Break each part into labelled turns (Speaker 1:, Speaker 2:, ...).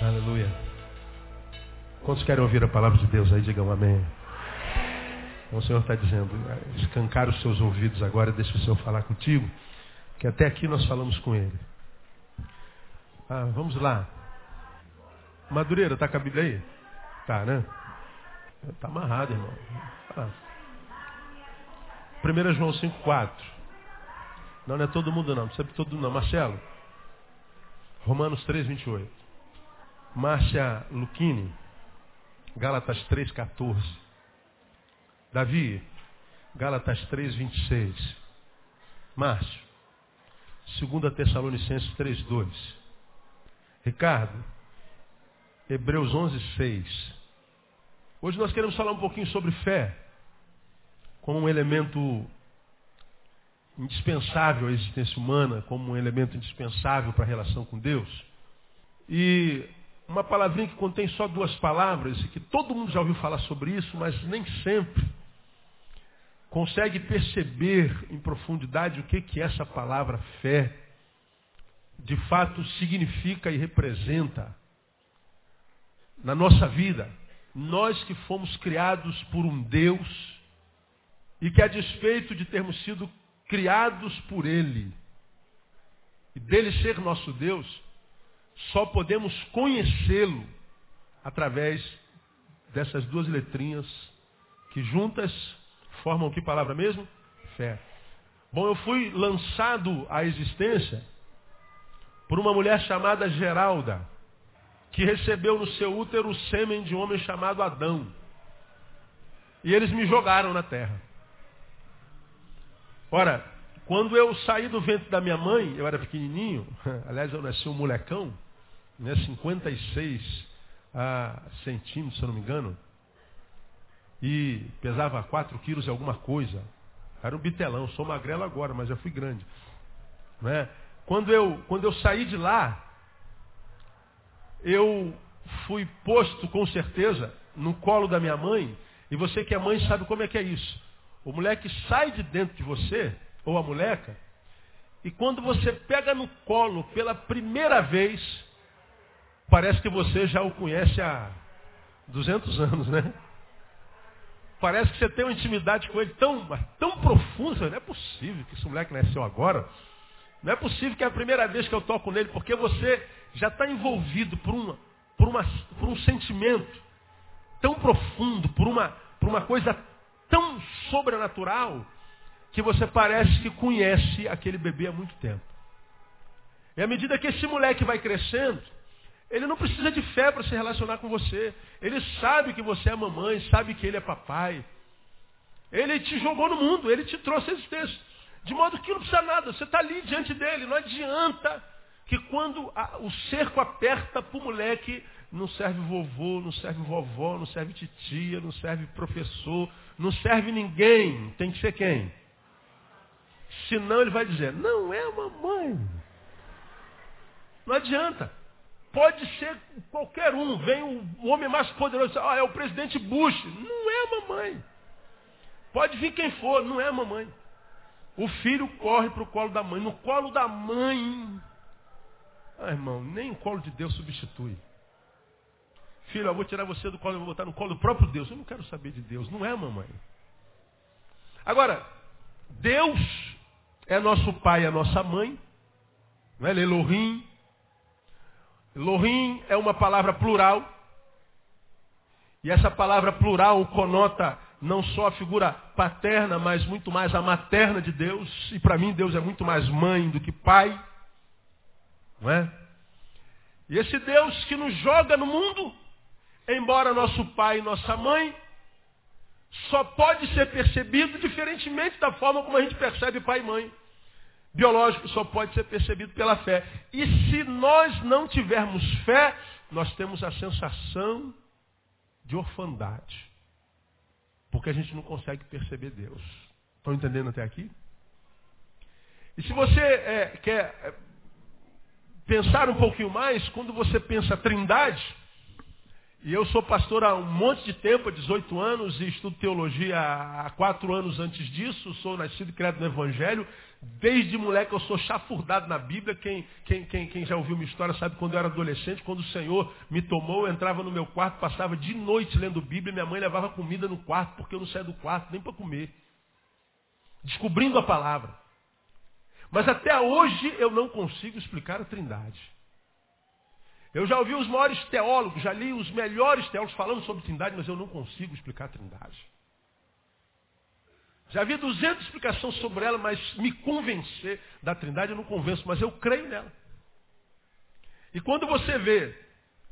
Speaker 1: Aleluia. Quantos querem ouvir a palavra de Deus aí? Digam amém. Então, o Senhor está dizendo, escancar os seus ouvidos agora, deixa o Senhor falar contigo, que até aqui nós falamos com Ele. Ah, vamos lá. Madureira, está com a Bíblia aí? Tá, né? Está amarrado, irmão. Ah. 1 João 5,4. Não, não é todo mundo não, não de todo mundo não. Marcelo. Romanos 3, 28. Márcia Luquini. Gálatas 3, 14. Davi. Gálatas 3, 26. Márcio. 2 Tessalonicenses 3, 2. Ricardo. Hebreus 11, 6. Hoje nós queremos falar um pouquinho sobre fé como um elemento indispensável à existência humana, como um elemento indispensável para a relação com Deus. E uma palavrinha que contém só duas palavras, e que todo mundo já ouviu falar sobre isso, mas nem sempre consegue perceber em profundidade o que, que essa palavra fé de fato significa e representa na nossa vida. Nós que fomos criados por um Deus e que a despeito de termos sido criados por Ele e dele ser nosso Deus, só podemos conhecê-lo através dessas duas letrinhas que juntas formam que palavra mesmo? Fé. Bom, eu fui lançado à existência por uma mulher chamada Geralda, que recebeu no seu útero o sêmen de um homem chamado Adão. E eles me jogaram na terra. Ora, quando eu saí do ventre da minha mãe, eu era pequenininho, aliás, eu nasci um molecão, né, 56 ah, centímetros, se eu não me engano, e pesava 4 quilos e alguma coisa. Era um bitelão, sou magrelo agora, mas já fui grande. Né? Quando, eu, quando eu saí de lá, eu fui posto com certeza no colo da minha mãe, e você que é mãe sabe como é que é isso. O moleque sai de dentro de você, ou a moleca, e quando você pega no colo pela primeira vez, parece que você já o conhece há 200 anos, né? Parece que você tem uma intimidade com ele tão, tão profunda, não é possível que esse moleque nasceu agora. Não é possível que é a primeira vez que eu toco nele, porque você já está envolvido por, uma, por, uma, por um sentimento tão profundo, por uma, por uma coisa tão sobrenatural que você parece que conhece aquele bebê há muito tempo. E à medida que esse moleque vai crescendo, ele não precisa de fé para se relacionar com você. Ele sabe que você é mamãe, sabe que ele é papai. Ele te jogou no mundo, ele te trouxe a existência. De modo que não precisa nada, você está ali diante dele. Não adianta que quando a, o cerco aperta para o moleque, não serve vovô, não serve vovó, não serve titia, não serve professor, não serve ninguém. Tem que ser quem? Senão ele vai dizer, não é mamãe. Não adianta. Pode ser qualquer um. Vem o homem mais poderoso e diz, ah, é o presidente Bush. Não é a mamãe. Pode vir quem for, não é a mamãe. O filho corre para o colo da mãe. No colo da mãe. Ah, irmão, nem o colo de Deus substitui. Filho, eu vou tirar você do colo, eu vou botar no colo do próprio Deus. Eu não quero saber de Deus, não é mamãe. Agora, Deus é nosso pai, é nossa mãe. Não é Elohim. Elohim é uma palavra plural. E essa palavra plural conota não só a figura paterna, mas muito mais a materna de Deus. E para mim Deus é muito mais mãe do que pai. Não é? E esse Deus que nos joga no mundo embora nosso pai e nossa mãe, só pode ser percebido diferentemente da forma como a gente percebe pai e mãe. Biológico só pode ser percebido pela fé. E se nós não tivermos fé, nós temos a sensação de orfandade. Porque a gente não consegue perceber Deus. Estão entendendo até aqui? E se você é, quer é, pensar um pouquinho mais, quando você pensa trindade, e eu sou pastor há um monte de tempo, há 18 anos, e estudo teologia há quatro anos antes disso, sou nascido e criado no Evangelho. Desde moleque eu sou chafurdado na Bíblia. Quem, quem, quem, quem já ouviu minha história sabe quando eu era adolescente, quando o Senhor me tomou, eu entrava no meu quarto, passava de noite lendo Bíblia, minha mãe levava comida no quarto, porque eu não saía do quarto nem para comer. Descobrindo a palavra. Mas até hoje eu não consigo explicar a trindade. Eu já ouvi os maiores teólogos, já li os melhores teólogos falando sobre trindade, mas eu não consigo explicar a trindade. Já vi 200 explicações sobre ela, mas me convencer da trindade eu não convenço, mas eu creio nela. E quando você vê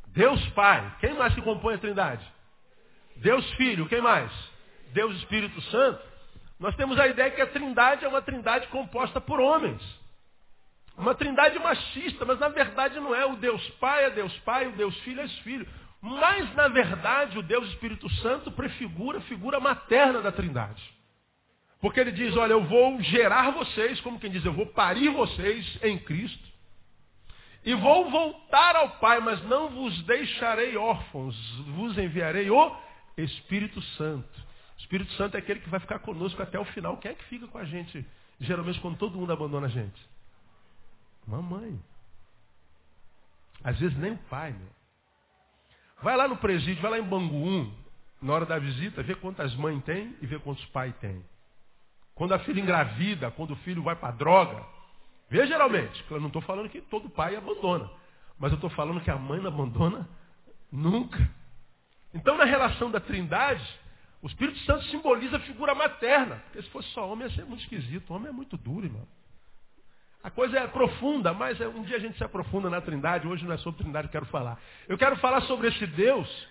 Speaker 1: Deus Pai, quem mais que compõe a trindade? Deus Filho, quem mais? Deus Espírito Santo. Nós temos a ideia que a trindade é uma trindade composta por homens. Uma trindade machista, mas na verdade não é. O Deus Pai é Deus Pai, o Deus Filho é Filho. Mas na verdade o Deus Espírito Santo prefigura a figura materna da trindade. Porque ele diz, olha, eu vou gerar vocês, como quem diz, eu vou parir vocês em Cristo. E vou voltar ao Pai, mas não vos deixarei órfãos, vos enviarei o Espírito Santo. O Espírito Santo é aquele que vai ficar conosco até o final. Quem é que fica com a gente, geralmente, quando todo mundo abandona a gente? Mamãe. Às vezes nem o pai, meu. Vai lá no presídio, vai lá em Bangu 1, na hora da visita, vê quantas mães tem e vê quantos pais tem. Quando a filha engravida, quando o filho vai para droga. Vê geralmente, eu não estou falando que todo pai abandona. Mas eu estou falando que a mãe não abandona nunca. Então na relação da trindade, o Espírito Santo simboliza a figura materna. Porque se fosse só homem ia ser muito esquisito. O homem é muito duro, irmão. A coisa é profunda, mas é, um dia a gente se aprofunda na Trindade. Hoje não é sobre Trindade que eu quero falar. Eu quero falar sobre esse Deus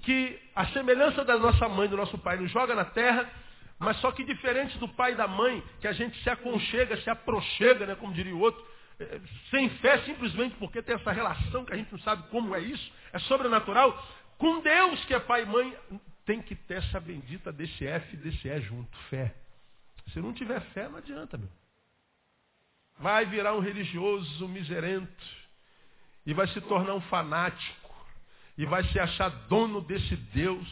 Speaker 1: que, a semelhança da nossa mãe, do nosso pai, nos joga na terra, mas só que diferente do pai e da mãe, que a gente se aconchega, se aproxega, né, como diria o outro, é, sem fé, simplesmente porque tem essa relação que a gente não sabe como é isso, é sobrenatural. Com Deus, que é pai e mãe, tem que ter essa bendita desse F e desse E junto, fé. Se não tiver fé, não adianta, meu vai virar um religioso miserento e vai se tornar um fanático e vai se achar dono desse Deus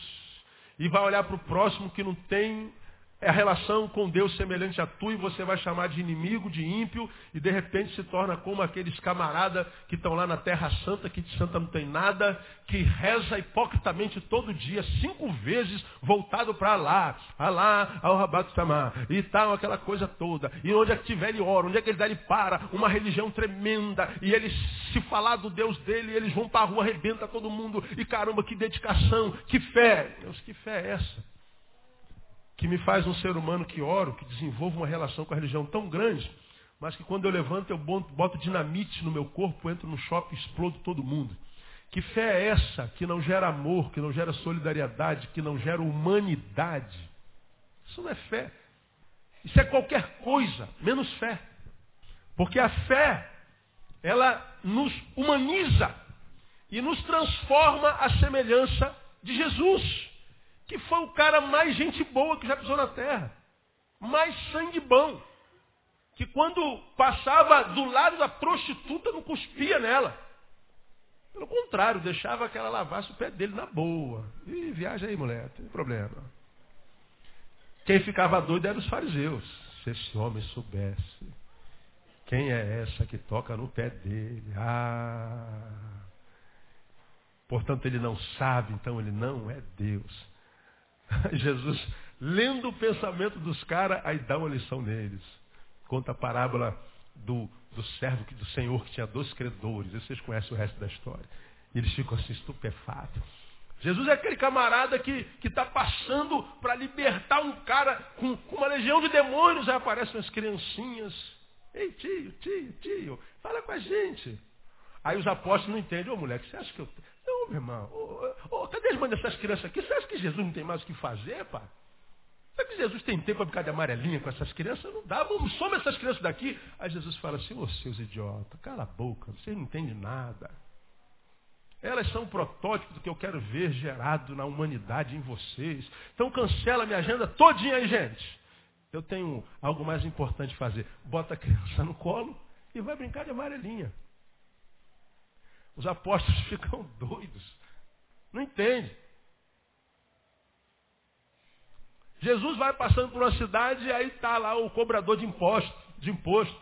Speaker 1: e vai olhar para o próximo que não tem é a relação com Deus semelhante a tu e você vai chamar de inimigo, de ímpio, e de repente se torna como aqueles camaradas que estão lá na Terra Santa, que de santa não tem nada, que reza hipocritamente todo dia, cinco vezes, voltado para lá, Alá, ao Rabato Samar, e tal, aquela coisa toda. E onde é que tiver ele ora, onde é que ele dá ele para, uma religião tremenda, e eles se falar do Deus dele, eles vão para a rua, arrebenta todo mundo, e caramba, que dedicação, que fé. Deus, que fé é essa? Que me faz um ser humano que oro, que desenvolva uma relação com a religião tão grande, mas que quando eu levanto eu boto dinamite no meu corpo, entro no shopping e explodo todo mundo. Que fé é essa que não gera amor, que não gera solidariedade, que não gera humanidade? Isso não é fé. Isso é qualquer coisa, menos fé. Porque a fé, ela nos humaniza e nos transforma à semelhança de Jesus que foi o cara mais gente boa que já pisou na terra. Mais sangue bom. Que quando passava do lado da prostituta não cuspia nela. Pelo contrário, deixava que ela lavasse o pé dele na boa. E viaja aí, mulher, não tem problema. Quem ficava doido eram os fariseus. Se esse homem soubesse quem é essa que toca no pé dele. Ah. Portanto, ele não sabe, então ele não é Deus. Jesus, lendo o pensamento dos caras, aí dá uma lição neles. Conta a parábola do, do servo do Senhor que tinha dois credores. Vocês conhecem o resto da história. E eles ficam assim estupefatos. Jesus é aquele camarada que está passando para libertar um cara com, com, uma legião de demônios. Aí aparecem as criancinhas. Ei, tio, tio, tio, fala com a gente. Aí os apóstolos não entendem. Ô, moleque, você acha que eu... Não, meu irmão. Cadê as mães dessas crianças aqui? Você acha que Jesus não tem mais o que fazer, pá? Será que Jesus tem tempo para ficar de amarelinha com essas crianças? Não dá. Vamos, some essas crianças daqui. Aí Jesus fala assim, ô seus idiotas, cala a boca, vocês não entendem nada. Elas são um protótipo do que eu quero ver gerado na humanidade em vocês. Então cancela minha agenda todinha aí, gente. Eu tenho algo mais importante fazer. Bota a criança no colo e vai brincar de amarelinha. Os apóstolos ficam doidos. Não entende. Jesus vai passando por uma cidade e aí está lá o cobrador de imposto, de imposto.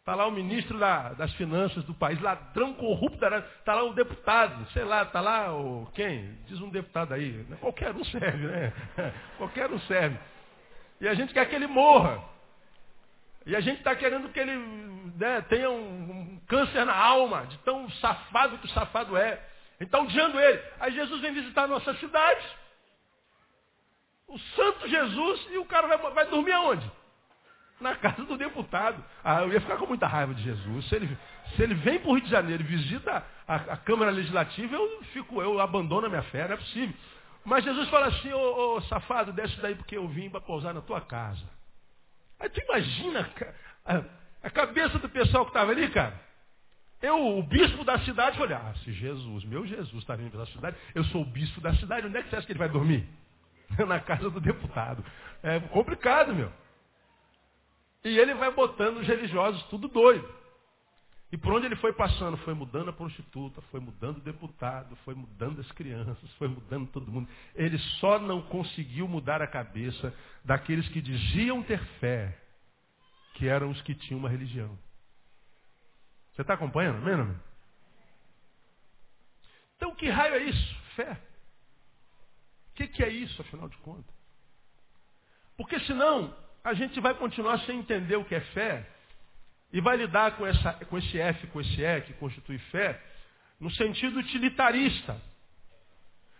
Speaker 1: Está lá o ministro da, das finanças do país, ladrão corrupto, está lá o deputado, sei lá, está lá o quem? Diz um deputado aí. Né? Qualquer um serve, né? Qualquer um serve. E a gente quer que ele morra. E a gente está querendo que ele né, tenha um, um, câncer na alma, de tão safado que o safado é. Então, odiando ele. Aí Jesus vem visitar a nossa cidade. O santo Jesus, e o cara vai, vai dormir aonde? na casa do deputado. Ah, eu ia ficar com muita raiva de Jesus. Se ele, se ele vem para o Rio de Janeiro e visita a, a, Câmara Legislativa, eu fico, eu abandono a minha fé, não é possível. Mas Jesus fala assim, ô, ô safado, desce daí porque eu vim para pousar na tua casa. Aí tu imagina a, a cabeça do pessoal que estava ali, cara. Eu, o bispo da cidade, falei, ah, se Jesus, meu Jesus está vindo pela cidade, eu sou o bispo da cidade, onde é que você acha que ele vai dormir? na casa do deputado. É complicado, meu. E ele vai botando os religiosos tudo doido. E por onde ele foi passando, foi mudando a prostituta, foi mudando o deputado, foi mudando as crianças, foi mudando todo mundo. Ele só não conseguiu mudar a cabeça daqueles que diziam ter fé, que eram os que tinham uma religião. Você está acompanhando, mesmo? Então que raio é isso? Fé. O que, que é isso, afinal de contas? Porque senão a gente vai continuar sem entender o que é fé e vai lidar com, essa, com esse F, com esse E, que constitui fé, no sentido utilitarista.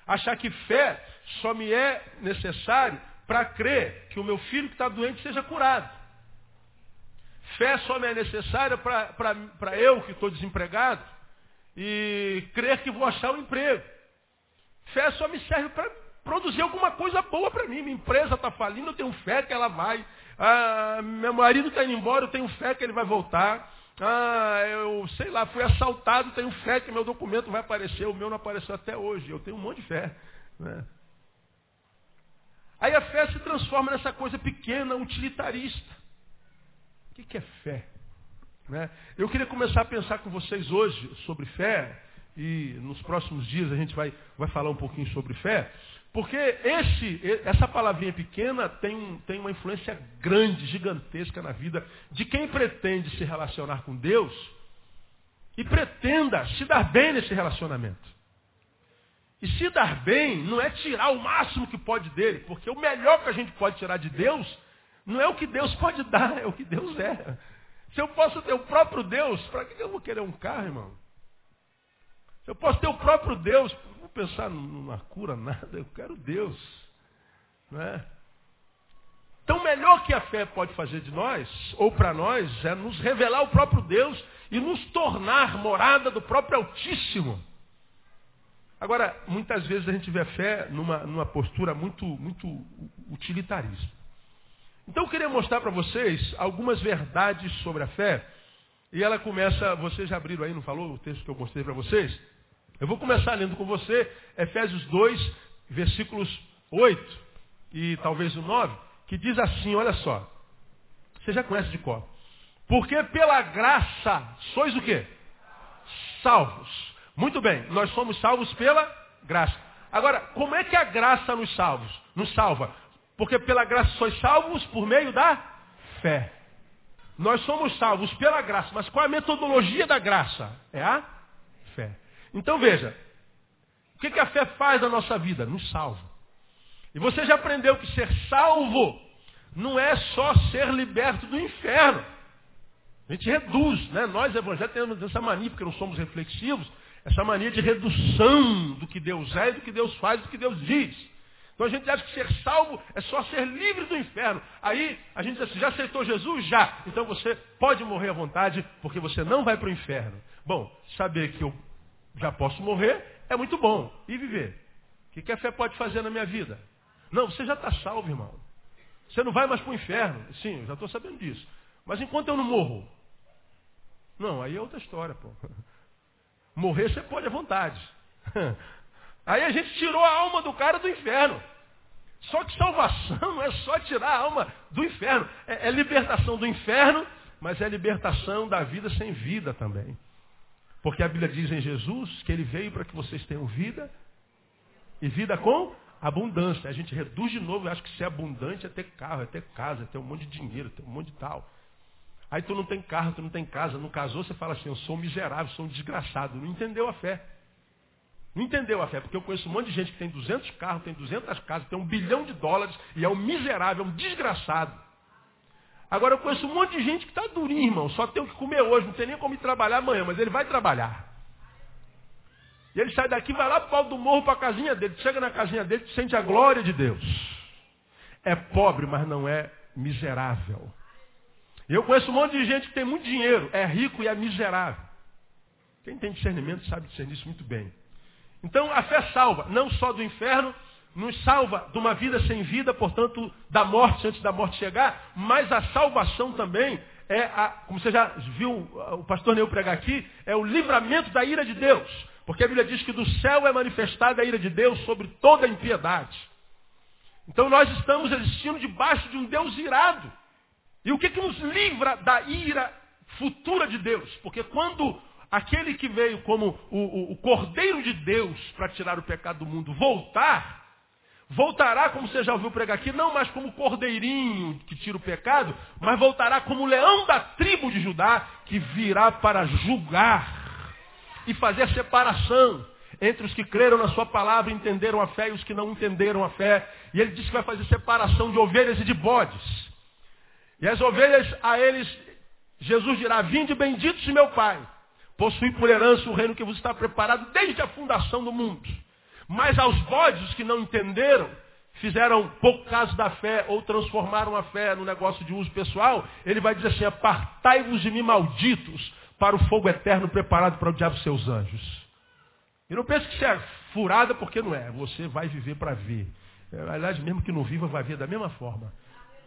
Speaker 1: Achar que fé só me é necessário para crer que o meu filho que está doente seja curado. Fé só me é necessária para eu que estou desempregado e crer que vou achar um emprego. Fé só me serve para produzir alguma coisa boa para mim. Minha empresa está falindo, eu tenho fé que ela vai. Ah, meu marido está indo embora, eu tenho fé que ele vai voltar. Ah, eu sei lá, fui assaltado, tenho fé que meu documento vai aparecer. O meu não apareceu até hoje. Eu tenho um monte de fé. Né? Aí a fé se transforma nessa coisa pequena, utilitarista. O que é fé? Né? Eu queria começar a pensar com vocês hoje sobre fé, e nos próximos dias a gente vai, vai falar um pouquinho sobre fé. Porque esse, essa palavrinha pequena tem, tem uma influência grande, gigantesca na vida de quem pretende se relacionar com Deus e pretenda se dar bem nesse relacionamento. E se dar bem não é tirar o máximo que pode dele, porque o melhor que a gente pode tirar de Deus não é o que Deus pode dar, é o que Deus é. Se eu posso ter o próprio Deus, para que eu vou querer um carro, irmão? Se eu posso ter o próprio Deus, pensar numa cura, nada, eu quero Deus. Não é? Então, melhor que a fé pode fazer de nós, ou para nós, é nos revelar o próprio Deus e nos tornar morada do próprio Altíssimo. Agora, muitas vezes a gente vê a fé numa, numa postura muito, muito utilitarista. Então, eu queria mostrar para vocês algumas verdades sobre a fé. E ela começa, vocês já abriram aí, não falou o texto que eu mostrei para vocês? Eu vou começar lendo com você Efésios 2, versículos 8 e talvez o 9, que diz assim, olha só. Você já conhece de cor. Porque pela graça sois o quê? Salvos. Muito bem, nós somos salvos pela graça. Agora, como é que a graça nos salvos? Nos salva? Porque pela graça sois salvos por meio da fé. Nós somos salvos pela graça, mas qual é a metodologia da graça? É a fé. Então veja, o que, que a fé faz na nossa vida? Nos salva. E você já aprendeu que ser salvo não é só ser liberto do inferno. A gente reduz, né? Nós evangélicos temos essa mania, porque não somos reflexivos, essa mania de redução do que Deus é, do que Deus faz, do que Deus diz. Então a gente acha que ser salvo é só ser livre do inferno. Aí a gente diz assim, já aceitou Jesus? Já. Então você pode morrer à vontade, porque você não vai para o inferno. Bom, saber que eu já posso morrer, é muito bom. E viver? O que, a fé pode fazer na minha vida? Não, você já está salvo, irmão. Você não vai mais para o inferno. Sim, eu já estou sabendo disso. Mas enquanto eu não morro? Não, aí é outra história, pô. Morrer você pode à vontade. Aí a gente tirou a alma do cara do inferno. Só que salvação é só tirar a alma do inferno. É, é libertação do inferno, mas é libertação da vida sem vida também. Porque a Bíblia diz em Jesus que ele veio para que vocês tenham vida e vida com abundância. A gente reduz de novo, acho que ser abundante é ter carro, é ter casa, é ter um monte de dinheiro, é ter um monte de tal. Aí tu não tem carro, tu não tem casa, não casou, você fala assim, eu sou miserável, sou um desgraçado. Não entendeu a fé. Não entendeu a fé, porque eu conheço um monte de gente que tem 200 carros, tem 200 casas, tem um bilhão de dólares e é um miserável, é um desgraçado. Agora eu conheço um monte de gente que está durinho, irmão, só tem o que comer hoje, não tem nem como ir trabalhar amanhã, mas ele vai trabalhar. E ele sai daqui, vai lá para o pau do morro para a casinha dele, chega na casinha dele, sente a glória de Deus. É pobre, mas não é miserável. Eu conheço um monte de gente que tem muito dinheiro, é rico e é miserável. Quem tem discernimento sabe discernir isso muito bem. Então a fé salva, não só do inferno, nos salva de uma vida sem vida, portanto, da morte antes da morte chegar, mas a salvação também é, a, como você já viu o pastor Neu pregar aqui, é o livramento da ira de Deus. Porque a Bíblia diz que do céu é manifestada a ira de Deus sobre toda a impiedade. Então nós estamos existindo debaixo de um Deus irado. E o que, que nos livra da ira futura de Deus? Porque quando aquele que veio como o, o, o Cordeiro de Deus para tirar o pecado do mundo voltar, voltará, como você já ouviu pregar aqui, não mais como cordeirinho que tira o pecado, mas voltará como leão da tribo de Judá, que virá para julgar e fazer separação entre os que creram na sua palavra, entenderam a fé e os que não entenderam a fé. E ele disse que vai fazer separação de ovelhas e de bodes. E as ovelhas a eles, Jesus dirá, vinde benditos de meu Pai Possui por herança o reino que vos está preparado desde a fundação do mundo. Mas aos bodes que não entenderam, fizeram pouco caso da fé ou transformaram a fé no negócio de uso pessoal, ele vai dizer assim, apartai-vos de mim malditos para o fogo eterno preparado para o diabo e seus anjos. E não pense que isso é furada porque não é. Você vai viver para ver. É, aliás, mesmo que não viva, vai ver da mesma forma.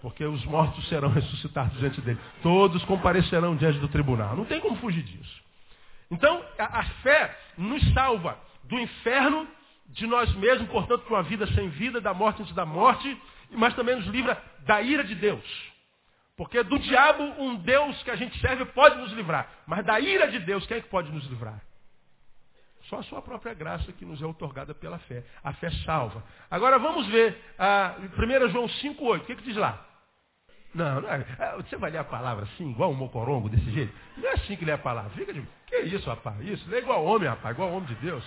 Speaker 1: Porque os mortos serão ressuscitados diante dele. Todos comparecerão diante do tribunal. Não tem como fugir disso. Então, a, a fé nos salva do inferno, de nós mesmos, portanto, de uma vida sem vida, da morte antes da morte, mas também nos livra da ira de Deus. Porque do diabo, um Deus que a gente serve pode nos livrar. Mas da ira de Deus, quem é que pode nos livrar? Só a sua própria graça que nos é otorgada pela fé. A fé salva. Agora vamos ver a 1 João 5,8. O que, que diz lá? Não, não é, é, você vai ler a palavra assim, igual um mocorongo, desse jeito? Não é assim que lê a palavra. Fica de. Que isso, rapaz? Isso, lê igual homem, rapaz, igual homem de Deus.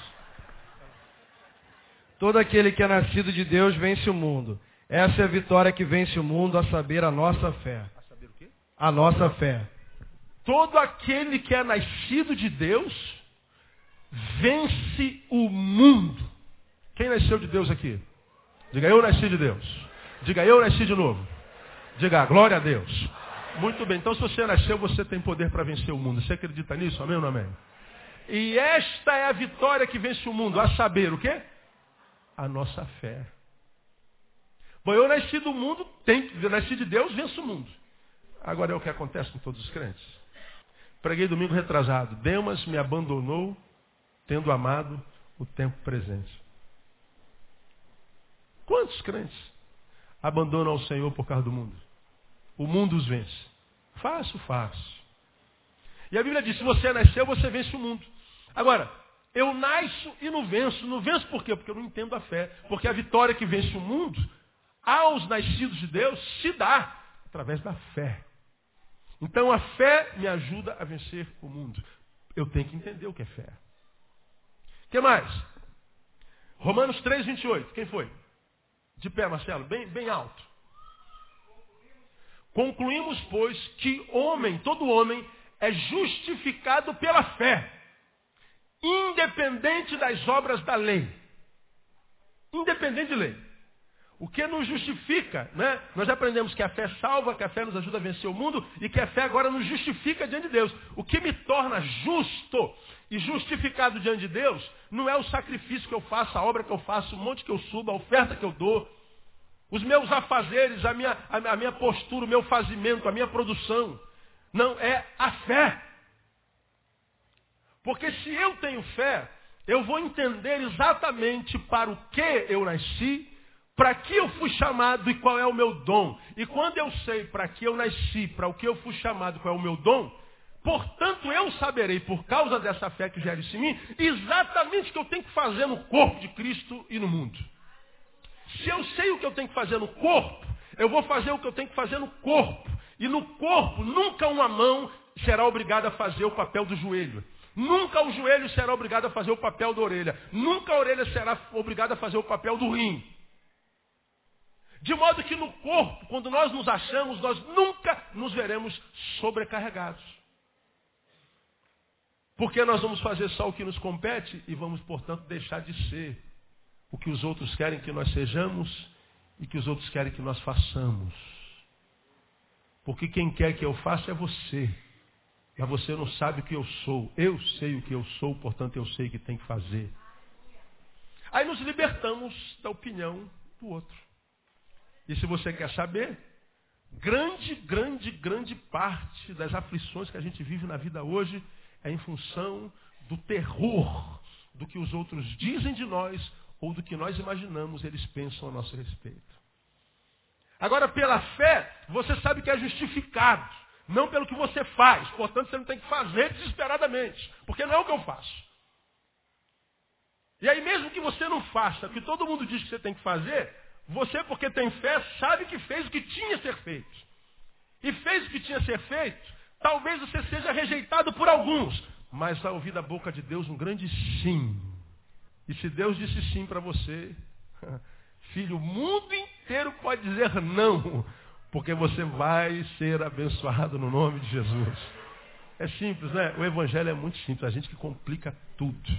Speaker 2: Todo aquele que é nascido de Deus vence o mundo. Essa é a vitória que vence o mundo, a saber, a nossa fé.
Speaker 1: A saber o quê?
Speaker 2: A nossa fé.
Speaker 1: Todo aquele que é nascido de Deus vence o mundo. Quem nasceu de Deus aqui? Diga, eu nasci de Deus. Diga, eu nasci de novo. Diga, glória a Deus. Muito bem, então se você nasceu, você tem poder para vencer o mundo. Você acredita nisso? Amém ou não amém? E esta é a vitória que vence o mundo, a saber o quê? A nossa fé. Bom, eu nasci do mundo, tem, eu nasci de Deus, venço o mundo. Agora é o que acontece com todos os crentes. Preguei domingo retrasado. Demas me abandonou, tendo amado o tempo presente. Quantos crentes abandonam ao Senhor por causa do mundo. O mundo os vence. Fácil, fácil. E a Bíblia diz, se você nasceu, você vence o mundo. Agora, eu nasço e não venço. Não venço por quê? Porque eu não entendo a fé. Porque a vitória que vence o mundo, aos nascidos de Deus, se dá através da fé. Então a fé me ajuda a vencer o mundo. Eu tenho que entender o que é fé. O que mais? Romanos 3, 28. Quem foi? De pé, Marcelo, bem, bem alto. Concluímos, pois, que homem, todo homem, é justificado pela fé, independente das obras da lei. Independente de lei. O que nos justifica, né? Nós aprendemos que a fé salva, que a fé nos ajuda a vencer o mundo e que a fé agora nos justifica diante de Deus. O que me torna justo e justificado diante de Deus não é o sacrifício que eu faço, a obra que eu faço, o monte que eu subo, a oferta que eu dou, os meus afazeres, a minha, a minha postura, o meu fazimento, a minha produção. Não, é a fé. Porque se eu tenho fé, eu vou entender exatamente para o que eu nasci, para que eu fui chamado e qual é o meu dom. E quando eu sei para que eu nasci, para o que eu fui chamado, qual é o meu dom, portanto eu saberei, por causa dessa fé que gera isso em mim, exatamente o que eu tenho que fazer no corpo de Cristo e no mundo. Se eu sei o que eu tenho que fazer no corpo, eu vou fazer o que eu tenho que fazer no corpo. E no corpo, nunca uma mão será obrigada a fazer o papel do joelho. Nunca o joelho será obrigado a fazer o papel da orelha. Nunca a orelha será obrigada a fazer o papel do rim. De modo que no corpo, quando nós nos achamos, nós nunca nos veremos sobrecarregados. Porque nós vamos fazer só o que nos compete e vamos, portanto, deixar de ser o que os outros querem que nós sejamos e que os outros querem que nós façamos. Porque quem quer que eu faça é você. Mas você não sabe o que eu sou. Eu sei o que eu sou, portanto eu sei o que tem que fazer. Aí nos libertamos da opinião do outro. E se você quer saber, grande, grande, grande parte das aflições que a gente vive na vida hoje é em função do terror do que os outros dizem de nós ou do que nós imaginamos eles pensam a nosso respeito. Agora, pela fé, você sabe que é justificado. Não pelo que você faz. Portanto, você não tem que fazer desesperadamente. Porque não é o que eu faço. E aí, mesmo que você não faça o que todo mundo diz que você tem que fazer, você, porque tem fé, sabe que fez o que tinha a ser feito. E fez o que tinha a ser feito, talvez você seja rejeitado por alguns. Mas vai ouvir da boca de Deus um grande sim. E se Deus disse sim para você, filho, o mundo inteiro pode dizer não porque você vai ser abençoado no nome de Jesus. É simples, né? O evangelho é muito simples, a gente que complica tudo.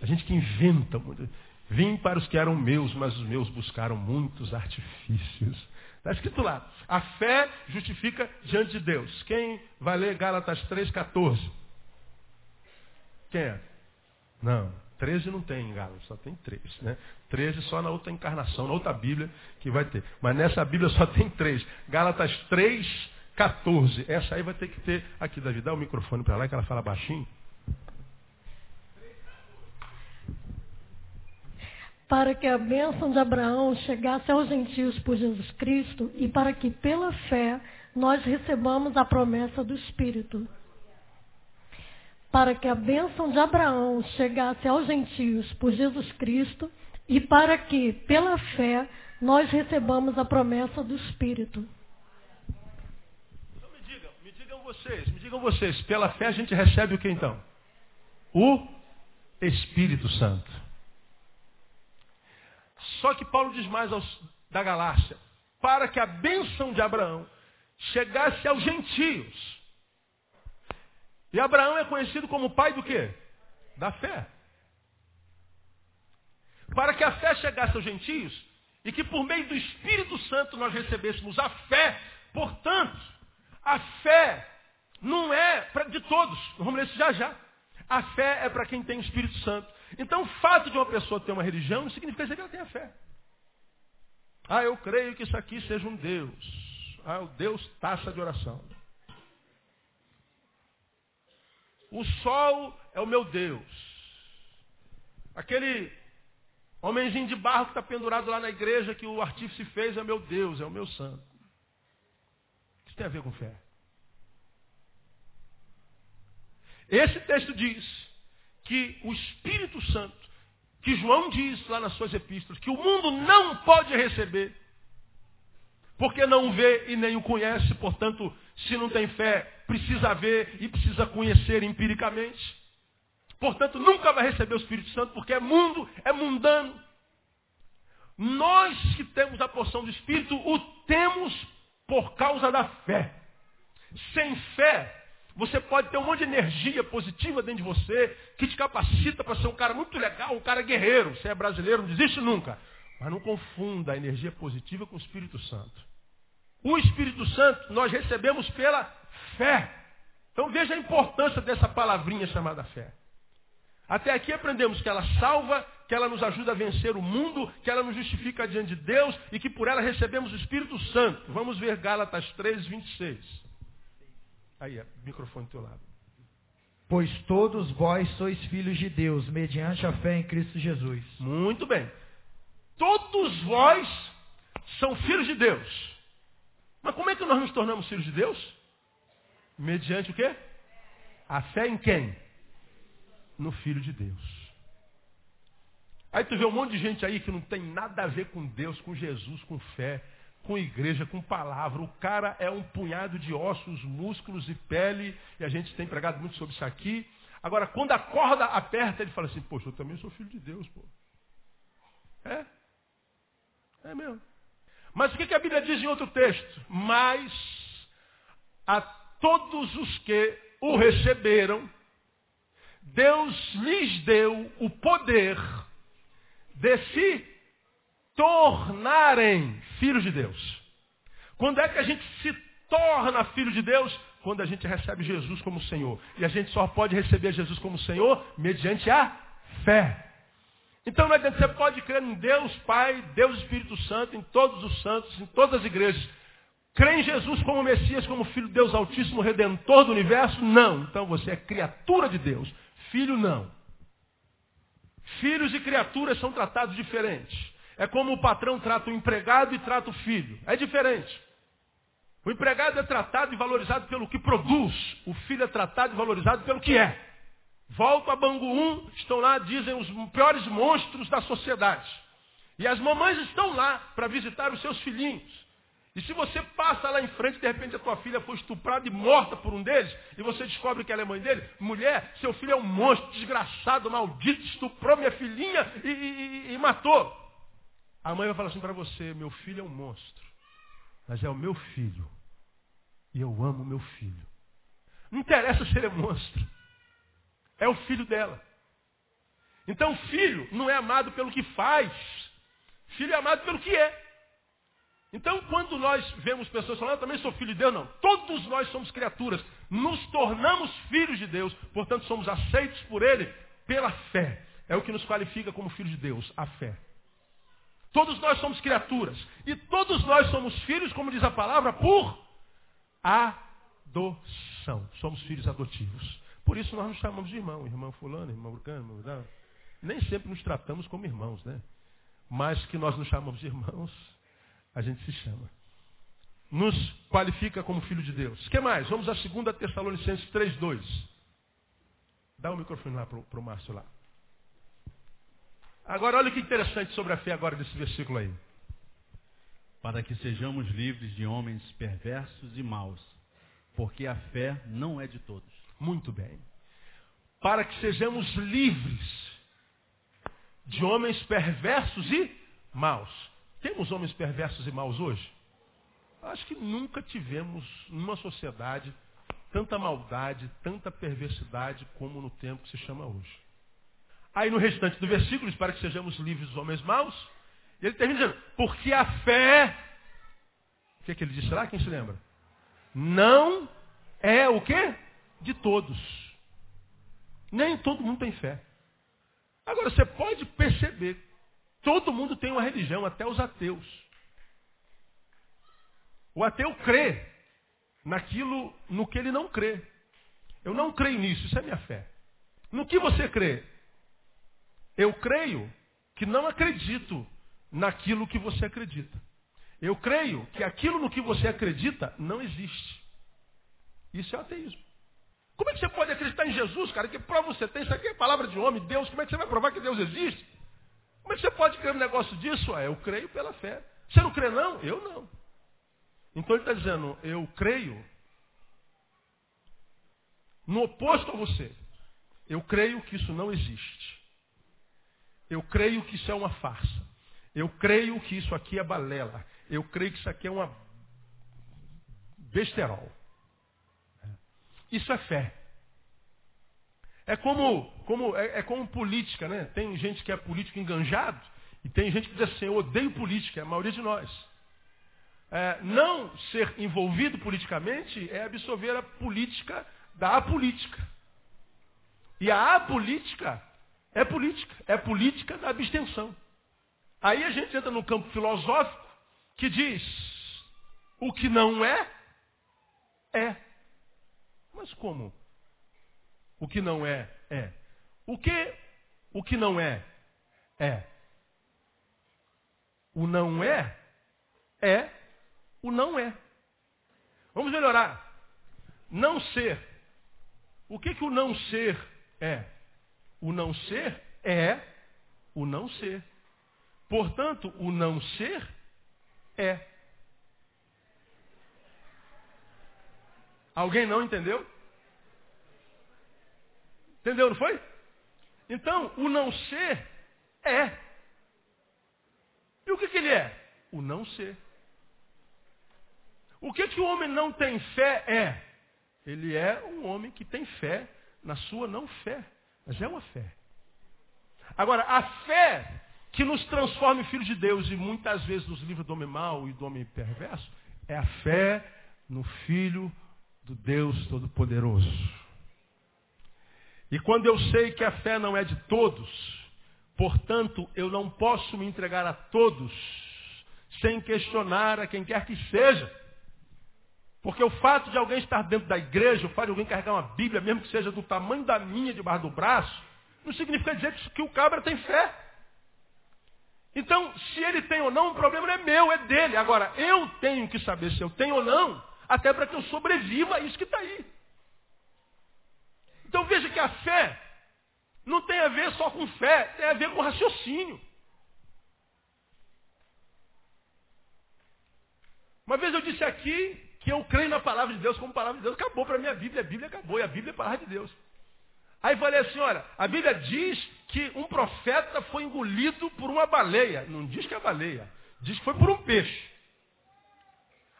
Speaker 1: A gente que inventa muito. Vim para os que eram meus, mas os meus buscaram muitos artifícios. Está escrito lá. A fé justifica diante de Deus. Quem vai ler Gálatas 3,14? Quem é? Não. 13 não tem em Gálatas, só tem 3. Né? 13 só na outra encarnação, na outra Bíblia que vai ter. Mas nessa Bíblia só tem 3. Gálatas 3, 14. Essa aí vai ter que ter. Aqui, Davi, dá o microfone para lá que ela fala baixinho.
Speaker 3: Para que a bênção de Abraão chegasse aos gentios por Jesus Cristo e para que pela fé nós recebamos a promessa do Espírito para que a bênção de Abraão chegasse aos gentios por Jesus Cristo e para que, pela fé, nós recebamos a promessa do Espírito.
Speaker 1: Então me digam, me digam vocês, me digam vocês, pela fé a gente recebe o que então? O Espírito Santo. Só que Paulo diz mais aos, da Galácia, para que a bênção de Abraão chegasse aos gentios e Abraão é conhecido como pai do quê? Da fé. Para que a fé chegasse aos gentios e que por meio do Espírito Santo nós recebêssemos a fé, portanto, a fé não é pra, de todos. Vamos ler isso já já. A fé é para quem tem o Espírito Santo. Então o fato de uma pessoa ter uma religião não significa dizer que ela tem a fé. Ah, eu creio que isso aqui seja um Deus. Ah, o Deus taça de oração. O sol é o meu Deus. Aquele homenzinho de barro que está pendurado lá na igreja que o artífice fez é meu Deus, é o meu santo. Isso tem a ver com fé. Esse texto diz que o Espírito Santo, que João diz lá nas suas epístolas, que o mundo não pode receber, porque não vê e nem o conhece, portanto, se não tem fé, precisa ver e precisa conhecer empiricamente. Portanto, nunca vai receber o Espírito Santo, porque é mundo, é mundano. Nós que temos a porção do Espírito, o temos por causa da fé. Sem fé, você pode ter um monte de energia positiva dentro de você, que te capacita para ser um cara muito legal, um cara guerreiro. Você é brasileiro, não desiste nunca. Mas não confunda a energia positiva com o Espírito Santo. O Espírito Santo nós recebemos pela fé. Então veja a importância dessa palavrinha chamada fé. Até aqui aprendemos que ela salva, que ela nos ajuda a vencer o mundo, que ela nos justifica diante de Deus e que por ela recebemos o Espírito Santo. Vamos ver Gálatas 3, 26. Aí, microfone do teu lado.
Speaker 4: Pois todos vós sois filhos de Deus, mediante a fé em Cristo Jesus.
Speaker 1: Muito bem. Todos vós são filhos de Deus. Mas como é que nós nos tornamos filhos de Deus? Mediante o quê? A fé em quem? No Filho de Deus. Aí tu vê um monte de gente aí que não tem nada a ver com Deus, com Jesus, com fé, com igreja, com palavra. O cara é um punhado de ossos, músculos e pele, e a gente tem pregado muito sobre isso aqui. Agora, quando a corda aperta, ele fala assim, poxa, eu também sou filho de Deus, pô. É? É mesmo. Mas o que a Bíblia diz em outro texto? Mas a todos os que o receberam, Deus lhes deu o poder de se tornarem filhos de Deus. Quando é que a gente se torna filho de Deus? Quando a gente recebe Jesus como Senhor. E a gente só pode receber Jesus como Senhor mediante a fé. Então não adianta, você pode crer em Deus Pai, Deus Espírito Santo, em todos os santos, em todas as igrejas. Crê em Jesus como Messias, como Filho de Deus Altíssimo, Redentor do Universo? Não. Então você é criatura de Deus. Filho não. Filhos e criaturas são tratados diferentes. É como o patrão trata o empregado e trata o filho. É diferente. O empregado é tratado e valorizado pelo que produz. O filho é tratado e valorizado pelo que é. Volto a Bangu 1, estão lá, dizem, os piores monstros da sociedade. E as mamães estão lá para visitar os seus filhinhos. E se você passa lá em frente, de repente a tua filha foi estuprada e morta por um deles, e você descobre que ela é mãe dele, mulher, seu filho é um monstro, desgraçado, maldito, estuprou minha filhinha e, e, e matou. A mãe vai falar assim para você, meu filho é um monstro, mas é o meu filho. E eu amo meu filho. Não interessa se ele é monstro. É o filho dela. Então filho não é amado pelo que faz. Filho é amado pelo que é. Então, quando nós vemos pessoas falando, eu também sou filho de Deus, não. Todos nós somos criaturas. Nos tornamos filhos de Deus. Portanto, somos aceitos por Ele pela fé. É o que nos qualifica como filhos de Deus, a fé. Todos nós somos criaturas. E todos nós somos filhos, como diz a palavra, por adoção. Somos filhos adotivos. Por isso nós nos chamamos de irmão. Irmão fulano, irmão brucano, irmão... Nem sempre nos tratamos como irmãos, né? Mas que nós nos chamamos de irmãos a gente se chama. Nos qualifica como filho de Deus. O que mais? Vamos a 2 Tessalonicenses 3,2. Dá o microfone lá para o Márcio lá. Agora olha que interessante sobre a fé agora desse versículo aí.
Speaker 5: Para que sejamos livres de homens perversos e maus, porque a fé não é de todos.
Speaker 1: Muito bem. Para que sejamos livres de homens perversos e maus. Temos homens perversos e maus hoje? Acho que nunca tivemos numa sociedade tanta maldade, tanta perversidade como no tempo que se chama hoje. Aí no restante do versículo, para que sejamos livres dos homens maus, ele termina dizendo, porque a fé, o que, é que ele disse lá? Quem se lembra? Não é o quê? De todos. Nem todo mundo tem fé. Agora, você pode perceber Todo mundo tem uma religião, até os ateus. O ateu crê naquilo no que ele não crê. Eu não creio nisso, isso é minha fé. No que você crê? Eu creio que não acredito naquilo que você acredita. Eu creio que aquilo no que você acredita não existe. Isso é ateísmo. Como é que você pode acreditar em Jesus, cara? Que prova você tem? Isso aqui é palavra de homem, Deus. Como é que você vai provar que Deus existe? Como é que você pode crer um negócio disso? Ah, eu creio pela fé. Você não crê não? Eu não. Então ele está dizendo, eu creio no oposto a você. Eu creio que isso não existe. Eu creio que isso é uma farsa. Eu creio que isso aqui é balela. Eu creio que isso aqui é uma besterol. Isso é fé. É como, como, é, é, como política, né? Tem gente que é político enganjado e tem gente que diz assim, eu odeio política, é a maioria de nós. É, não ser envolvido politicamente é absorver a política da apolítica. E a apolítica é política, é política da abstenção. Aí a gente entra no campo filosófico que diz, o que não é, é. Mas como? O que não é, é. O que o que não é, é. O não é, é o não é. Vamos melhorar. Não ser. O que, que o não ser é? O não ser é o não ser. Portanto, o não ser é. Alguém não entendeu? Entendeu, não foi? Então, o não ser é. E o que, que ele é? O não ser. O que, que o homem não tem fé é? Ele é um homem que tem fé na sua não fé. Mas é uma fé. Agora, a fé que nos transforma em filhos de Deus, e muitas vezes nos livra do homem mau e do homem perverso, é a fé no Filho do Deus Todo-Poderoso. E quando eu sei que a fé não é de todos, portanto, eu não posso me entregar a todos sem questionar a quem quer que seja. Porque o fato de alguém estar dentro da igreja, o fato de alguém carregar uma Bíblia, mesmo que seja do tamanho da minha debaixo do braço, não significa dizer que o cabra tem fé. Então, se ele tem ou não, o problema não é meu, é dele. Agora, eu tenho que saber se eu tenho ou não, até para que eu sobreviva a isso que está aí. Então veja que a fé não tem a ver só com fé, tem a ver com raciocínio. Uma vez eu disse aqui que eu creio na palavra de Deus como palavra de Deus. Acabou para mim a Bíblia, a Bíblia acabou, e a Bíblia é a palavra de Deus. Aí falei assim, olha, a Bíblia diz que um profeta foi engolido por uma baleia. Não diz que é baleia, diz que foi por um peixe.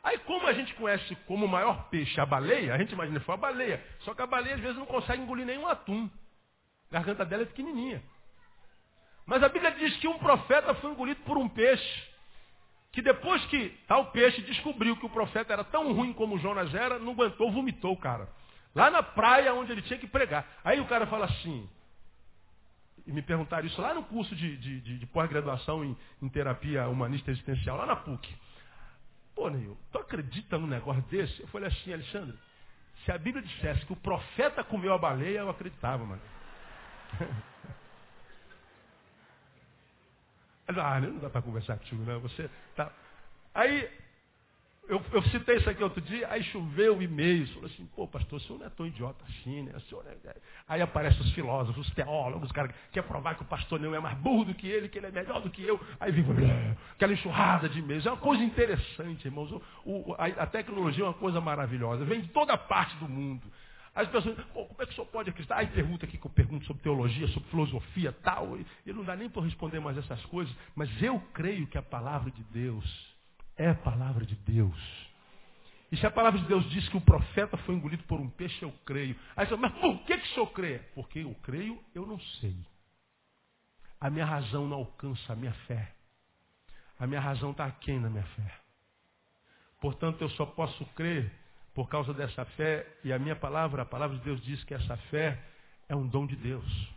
Speaker 1: Aí como a gente conhece como o maior peixe a baleia, a gente imagina que foi a baleia. Só que a baleia às vezes não consegue engolir nenhum atum. A garganta dela é pequenininha. Mas a Bíblia diz que um profeta foi engolido por um peixe que depois que tal peixe descobriu que o profeta era tão ruim como Jonas era, não aguentou, vomitou o cara. Lá na praia onde ele tinha que pregar. Aí o cara fala assim, e me perguntaram isso lá no curso de, de, de, de pós-graduação em, em, terapia humanista existencial, lá na PUC. Pô, Neil, tu acredita num negócio desse? Eu falei assim, Alexandre, se a Bíblia dissesse que o profeta comeu a baleia, eu acreditava, mano. Ah, não dá para conversar contigo, não. Você tá. Aí, eu, eu, citei isso aqui outro dia, aí choveu e-mails. Falou assim, pô, pastor, o senhor não é tão idiota assim, né? Senhor é... Aí aparecem os filósofos, os teólogos, os caras que querem provar que o pastor não é mais burro do que ele, que ele é melhor do que eu. Aí vem aquela enxurrada de e-mails. É uma coisa interessante, irmãos. O, o, a, a tecnologia é uma coisa maravilhosa. Vem de toda parte do mundo. As pessoas, Pô, como é que o senhor pode acreditar? Aí pergunta aqui que eu pergunto sobre teologia, sobre filosofia tal. E não dá nem para responder mais essas coisas. Mas eu creio que a palavra de Deus é a palavra de Deus. E se a palavra de Deus diz que o profeta foi engolido por um peixe, eu creio. Aí você mas por que, que o senhor crê? Porque eu creio, eu não sei. A minha razão não alcança a minha fé. A minha razão está aquém da minha fé. Portanto, eu só posso crer por causa dessa fé, e a minha palavra, a palavra de Deus diz que essa fé é um dom de Deus.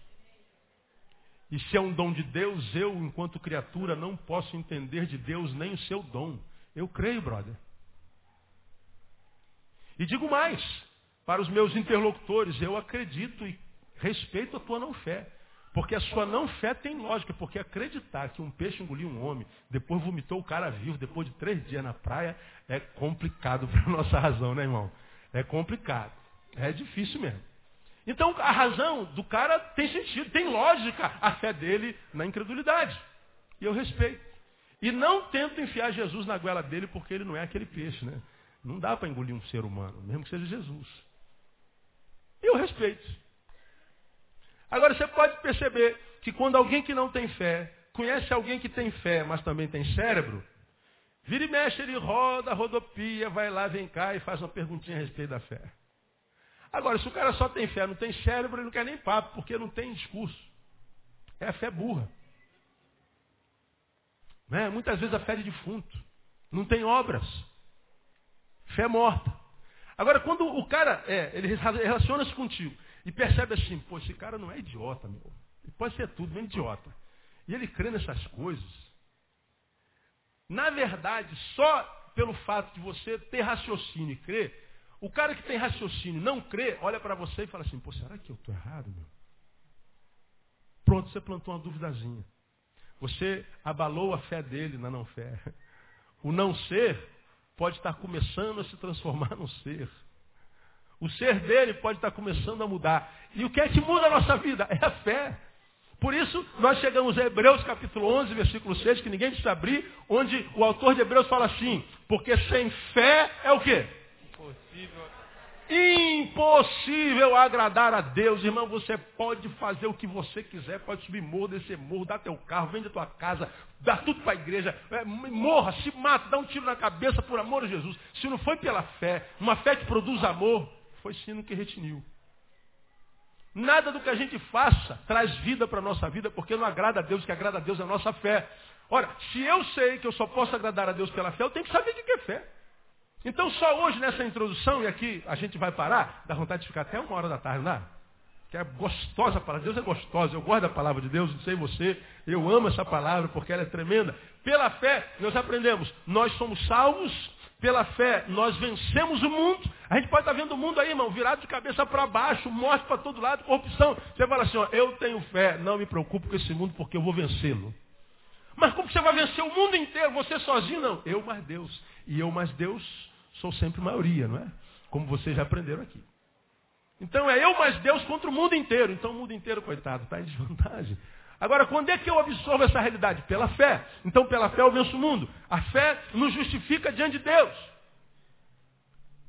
Speaker 1: E se é um dom de Deus, eu, enquanto criatura, não posso entender de Deus nem o seu dom. Eu creio, brother. E digo mais, para os meus interlocutores, eu acredito e respeito a tua não fé. Porque a sua não fé tem lógica, porque acreditar que um peixe engoliu um homem, depois vomitou o cara vivo, depois de três dias na praia, é complicado para a nossa razão, né, irmão? É complicado. É difícil mesmo. Então a razão do cara tem sentido, tem lógica a fé dele na incredulidade. E eu respeito. E não tento enfiar Jesus na goela dele porque ele não é aquele peixe, né? Não dá para engolir um ser humano, mesmo que seja Jesus. E eu respeito. Agora você pode perceber que quando alguém que não tem fé conhece alguém que tem fé, mas também tem cérebro, vira e mexe, ele roda, rodopia, vai lá, vem cá e faz uma perguntinha a respeito da fé. Agora, se o cara só tem fé, não tem cérebro, ele não quer nem papo, porque não tem discurso. É a fé burra. Né? Muitas vezes a fé é de defunto. Não tem obras. Fé morta. Agora, quando o cara, é, ele relaciona-se contigo, e percebe assim, pô, esse cara não é idiota, meu. Ele pode ser tudo, nem idiota. E ele crê nessas coisas. Na verdade, só pelo fato de você ter raciocínio e crer, O cara que tem raciocínio não crê, olha para você e fala assim, pô, será que eu estou errado, meu? Pronto, você plantou uma duvidazinha. Você abalou a fé dele na não fé. O não ser pode estar começando a se transformar no ser. O ser dele pode estar começando a mudar. E o que é que muda a nossa vida? É a fé. Por isso, nós chegamos a Hebreus capítulo 11, versículo 6, que ninguém precisa abrir, onde o autor de Hebreus fala assim, porque sem fé é o quê? Impossível. Impossível agradar a Deus, irmão. Você pode fazer o que você quiser, pode subir morro, descer morro, dar teu carro, vende a tua casa, dá tudo para a igreja, é, morra, se mata, dá um tiro na cabeça por amor a Jesus. Se não foi pela fé, uma fé que produz amor, foi sino que retiniu. Nada do que a gente faça traz vida para a nossa vida, porque não agrada a Deus, o que agrada a Deus é a nossa fé. Ora, se eu sei que eu só posso agradar a Deus pela fé, eu tenho que saber o que é fé. Então só hoje nessa introdução, e aqui a gente vai parar, dá vontade de ficar até uma hora da tarde, não? Que é gostosa a palavra, Deus é gostosa, eu gosto da palavra de Deus, não sei você, eu amo essa palavra porque ela é tremenda. Pela fé, nós aprendemos, nós somos salvos, pela fé, nós vencemos o mundo. A gente pode estar vendo o mundo aí, irmão, virado de cabeça para baixo, morte para todo lado, corrupção. Você fala assim, ó, eu tenho fé, não me preocupo com esse mundo porque eu vou vencê-lo. Mas como você vai vencer o mundo inteiro? Você sozinho não. Eu mais Deus. E eu mais Deus sou sempre maioria, não é? Como vocês já aprenderam aqui. Então é eu mais Deus contra o mundo inteiro. Então o mundo inteiro, coitado, está em desvantagem. Agora, quando é que eu absorvo essa realidade? Pela fé. Então, pela fé eu venço o mundo. A fé nos justifica diante de Deus.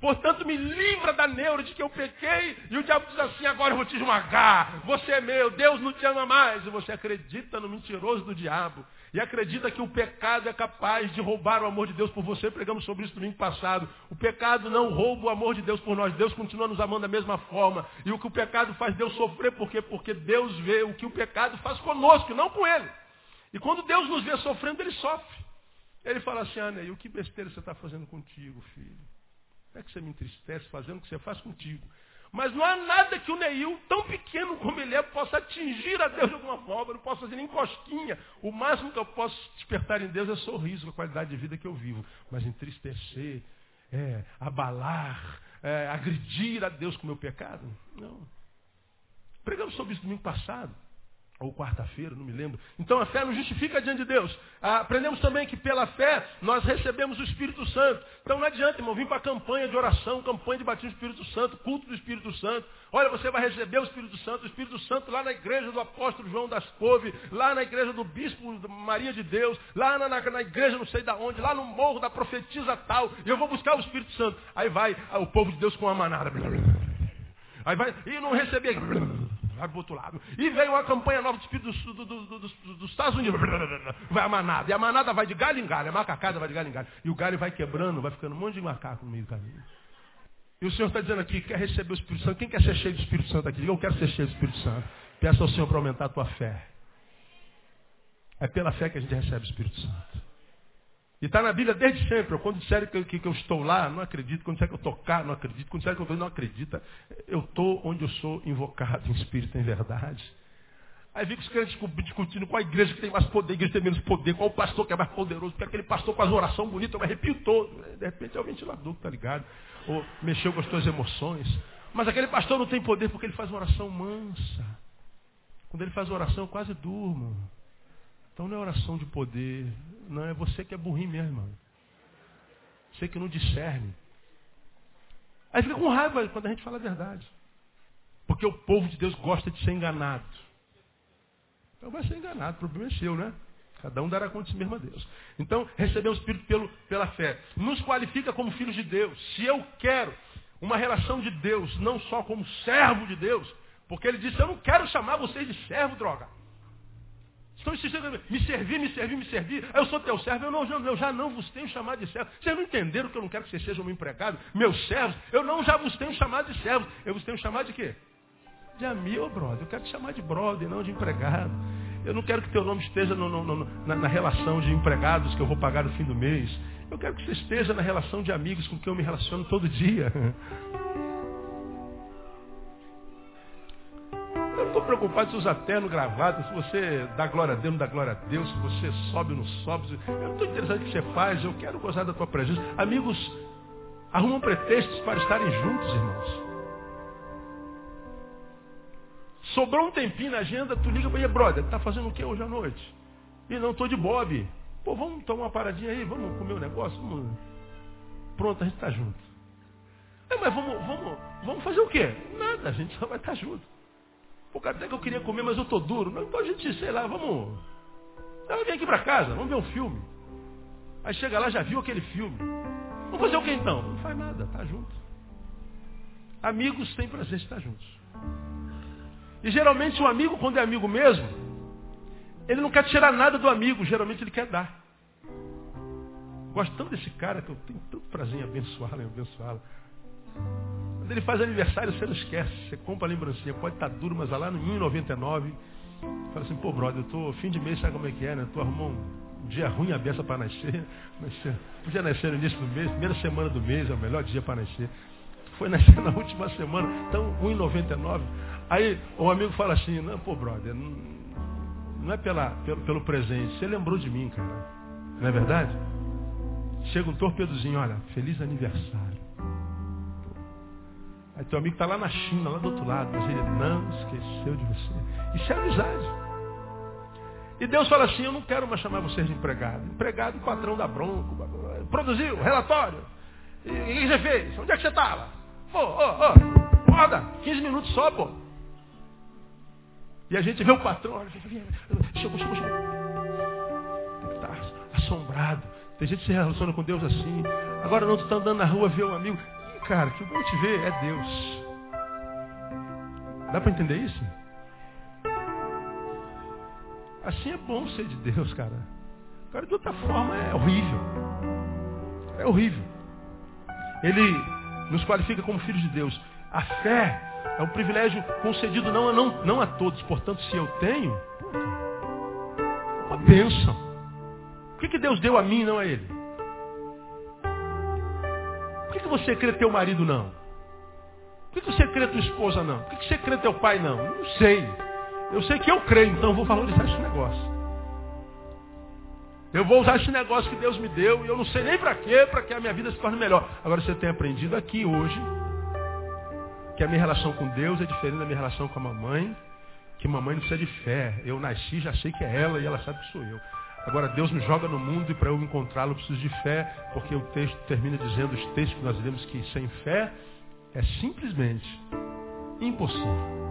Speaker 1: Portanto, me livra da neura de que eu pequei e o diabo diz assim, agora eu vou te esmagar. Você é meu, Deus não te ama mais. E você acredita no mentiroso do diabo e acredita que o pecado é capaz de roubar o amor de Deus por você, pregamos sobre isso no domingo passado. O pecado não rouba o amor de Deus por nós. Deus continua nos amando da mesma forma. E o que o pecado faz Deus sofrer, por quê? Porque Deus vê o que o pecado faz conosco, não com ele. E quando Deus nos vê sofrendo, ele sofre. Ele fala assim, Ana, e o que besteira você está fazendo contigo, filho? Como é que você me entristece fazendo o que você faz contigo? Mas não há nada que o Neil, tão pequeno como ele é, possa atingir a Deus de alguma forma. Eu não posso fazer nem cosquinha. O máximo que eu posso despertar em Deus é sorriso com a qualidade de vida que eu vivo. Mas entristecer, é, abalar, é, agredir a Deus com o meu pecado? Não. Pregamos sobre isso domingo passado ou quarta-feira, não me lembro. Então a fé nos justifica diante de Deus. Aprendemos também que pela fé nós recebemos o Espírito Santo. Então não adianta, irmão, vir para a campanha de oração, campanha de batismo do Espírito Santo, culto do Espírito Santo. Olha, você vai receber o Espírito Santo, o Espírito Santo lá na igreja do apóstolo João das Couve, lá na igreja do bispo Maria de Deus, lá na, na, na igreja não sei da onde, lá no morro da profetisa tal, e eu vou buscar o Espírito Santo. Aí vai ah, o povo de Deus com uma manada. Aí vai, e não receber vai para o outro lado. E veio uma campanha nova do Espírito do, do, do, dos Estados Unidos. Vai a manada. E a manada vai de galho em galho. A macacada vai de galho em galho. E o galho vai quebrando, vai ficando um monte de macaco no meio do caminho. E o Senhor está dizendo aqui, quer receber o Espírito Santo. Quem quer ser cheio do Espírito Santo aqui? Diga, eu quero ser cheio do Espírito Santo. Peça ao Senhor para aumentar a tua fé. É pela fé que a gente recebe o Espírito Santo. E está na Bíblia desde sempre. Quando disserem que, que, que, eu estou lá, não acredito. Quando disserem que eu cá, não acredito. Quando disserem que eu estou, não acredita. Eu estou onde eu sou invocado em espírito em verdade. Aí fica os crentes discutindo qual a igreja que tem mais poder, a igreja que tem menos poder, qual o pastor que é mais poderoso, porque aquele pastor faz oração bonita, eu me arrepio todo. De repente é o ventilador que está ligado. Ou mexeu com as tuas emoções. Mas aquele pastor não tem poder porque ele faz uma oração mansa. Quando ele faz oração, eu quase durmo. Então não é oração de poder. Não, é você que é burrinho mesmo, irmão. Você que não discerne. Aí fica com raiva quando a gente fala a verdade. Porque o povo de Deus gosta de ser enganado. Então vai ser enganado, o problema é seu, né? Cada um dará conta de si mesmo a Deus. Então, receber o Espírito pelo, pela fé. Nos qualifica como filhos de Deus. Se eu quero uma relação de Deus, não só como servo de Deus, porque ele disse, eu não quero chamar vocês de servo, droga. Estão insistindo, me servir, me servir, me servir. Eu sou teu servo, eu, não, eu já não vos tenho chamado de servo. Vocês não entenderam que eu não quero que vocês sejam meu empregado, meus servos. Eu não já vos tenho chamado de servos. Eu vos tenho chamado de quê? De amigo, brother. Eu quero te chamar de brother, não de empregado. Eu não quero que teu nome esteja no, no, no, na, na relação de empregados que eu vou pagar no fim do mês. Eu quero que você esteja na relação de amigos com quem eu me relaciono todo dia. estou preocupado se usa terno, gravata, se você dá glória a Deus, não dá glória a Deus, se você sobe ou não sobe. Eu não estou interessado no que você faz, eu quero gozar da tua presença. Amigos arrumam pretextos para estarem juntos, irmãos. Sobrou um tempinho na agenda, tu liga para ele, brother, tá fazendo o que hoje à noite? E não, tô de bob. Pô, vamos tomar uma paradinha aí, vamos comer um negócio? Vamos... Pronto, a gente tá junto. É, mas vamos, vamos, vamos fazer o quê? Nada, a gente só vai estar tá junto. Pô, cara, até que eu queria comer, mas eu tô duro. Não, então a gente, sei lá, vamos. Ela vem aqui para casa, vamos ver um filme. Aí chega lá, já viu aquele filme. Vamos fazer o que então? Não faz nada, tá junto. Amigos têm prazer de estar juntos. E geralmente o amigo, quando é amigo mesmo, ele não quer tirar nada do amigo, geralmente ele quer dar. Gosto tanto desse cara que eu tenho tanto prazer em abençoá-lo, em abençoá-lo. Quando ele faz aniversário, você não esquece. Você compra a lembrancinha, pode estar duro, mas lá no 1,99. Fala assim, pô, brother, eu tô fim de mês, sabe como é que é, né? Tu arrumou um dia ruim a beça para nascer. nascer. Podia nascer no início do mês, primeira semana do mês, é o melhor dia para nascer. Foi nascer na última semana, então 1,99. Aí o amigo fala assim, não, pô, brother, não, não é pela, pelo, pelo presente, você lembrou de mim, cara. Não é verdade? Chega um torpedozinho, olha, feliz aniversário. Aí teu amigo está lá na China, lá do outro lado, mas ele não esqueceu de você. Isso é amizade. E Deus fala assim, eu não quero mais chamar vocês de empregado. Empregado, patrão da bronco. Produziu, relatório. E o que você fez? Onde é que você estava? Ô, ô, ô, roda, 15 minutos só, pô. E a gente vê o patrão, olha, chegou, chegou, chegou. Estar assombrado. Tem gente que se relaciona com Deus assim. Agora não, tu está andando na rua, vê um amigo. Cara, que bom te ver, é Deus. Dá para entender isso? Assim é bom ser de Deus, cara. Cara, de outra forma é horrível. É horrível. Ele nos qualifica como filhos de Deus. A fé é um privilégio concedido não a, não, não a todos. Portanto, se eu tenho, é uma bênção. Por que, que Deus deu a mim e não a ele? Que, você crê teu marido não? Por que, você crê tua esposa não? Por que, que você crê teu pai não? Não sei. Eu sei que eu creio, então eu vou valorizar esse negócio. Eu vou usar esse negócio que Deus me deu e eu não sei nem para quê, para que a minha vida se torne melhor. Agora você tem aprendido aqui hoje que a minha relação com Deus é diferente da minha relação com a mamãe, que mamãe não precisa de fé. Eu nasci, já sei que é ela e ela sabe que sou eu. Agora Deus me joga no mundo e para eu encontrá-lo eu preciso de fé, porque o texto termina dizendo, os textos que nós lemos, que sem fé é simplesmente impossível.